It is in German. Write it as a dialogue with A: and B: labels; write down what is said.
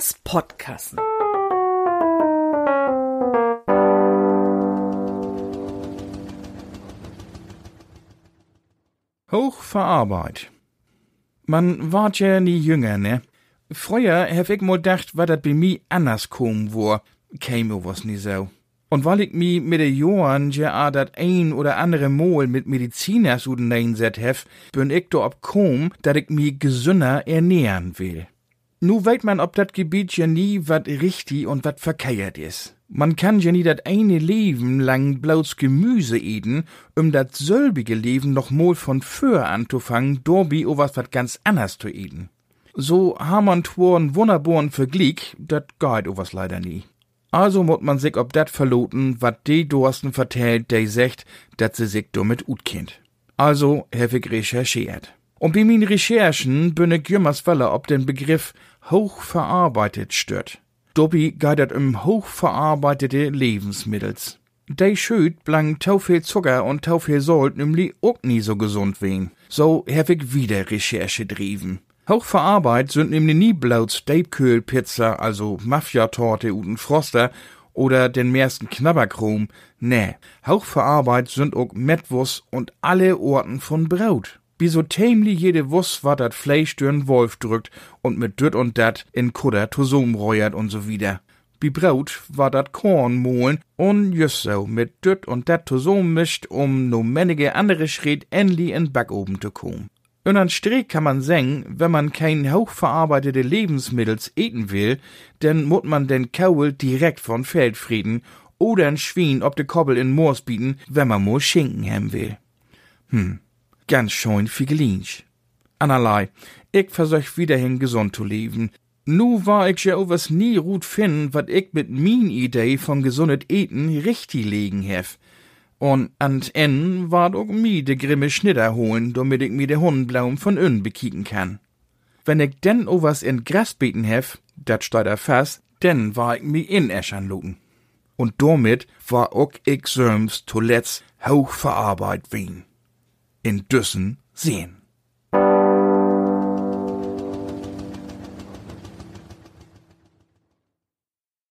A: As Podkassen.
B: Hochverarbeit. Man wart ja nie jünger, ne? Früher hab ich mal gedacht, was dat bei mi anders kommen war. Käme was nie so. Und weil ich mi mit den Jahren ja dat ein oder andere Mal mit Mediziners udeinset hef, bin ich do ob kom, dat ich mi gesünder ernähren will. Nu weet man ob dat Gebiet ja nie wat richtig und wat verkehrt is. Man kann ja nie dat eine Leben lang blauts Gemüse eden, um dat selbige Leben noch mal von für anzufangen, dorbi o was wat ganz anders zu eden. So ha man tworen wunderbaren Vergleich, dat geht o was leider nie. Also mut man sich ob dat verloten, wat de Dorsten vertellt, de secht, dat se sich damit ut kennt. Also hef ich recherchiert. Und bei min Recherchen bin ich jümmers Welle ob den Begriff hochverarbeitet stört. Dobby geht um hochverarbeitete Lebensmittels. De schüt blang tau viel Zucker und tau viel Salt nämlich auch nie so gesund wen. So hab ich wieder Recherche drieben. Hochverarbeitet sind nämlich nie bloß Steakköhlpizza, also Mafia-Torte und Froster oder den meisten Knabberkrom. Nee, hochverarbeitet sind auch Mettwurst und alle Orten von Braut wie so tämlich jede Wuss, wat dat Fleisch dürn Wolf drückt und mit düt und dat in Kudder Tosum räuert und so wieder. Wie Braut war dat Korn mohlen und just so mit düt und dat Tosum mischt, um no männige andere Schritt endlich in Backoben zu kommen. Und an Streck kann man sagen, wenn man kein hochverarbeitete Lebensmittels eten will, denn mut man den Kaul direkt von Feldfrieden oder ein Schwein ob de Kobbel in Moors bieten, wenn man mo Schinken haben will. Hm ganz schön Figelinch. Anerlei, ich versuch wiederhin gesund zu leben. Nu war ich ja was nie gut finden, wat ich mit min Idee von gesundet Eten richtig legen hef. Und an en war auch mi de grimme Schnitter holen, damit ich mi de Hundblaum von ön bekicken kann. Wenn ich denn o was in Gras beten hef, dat steht er fast, denn war ich mi in Eschern lugen. Und damit war auch ich söms zuletzt hochverarbeitet wien in Düssen sehen.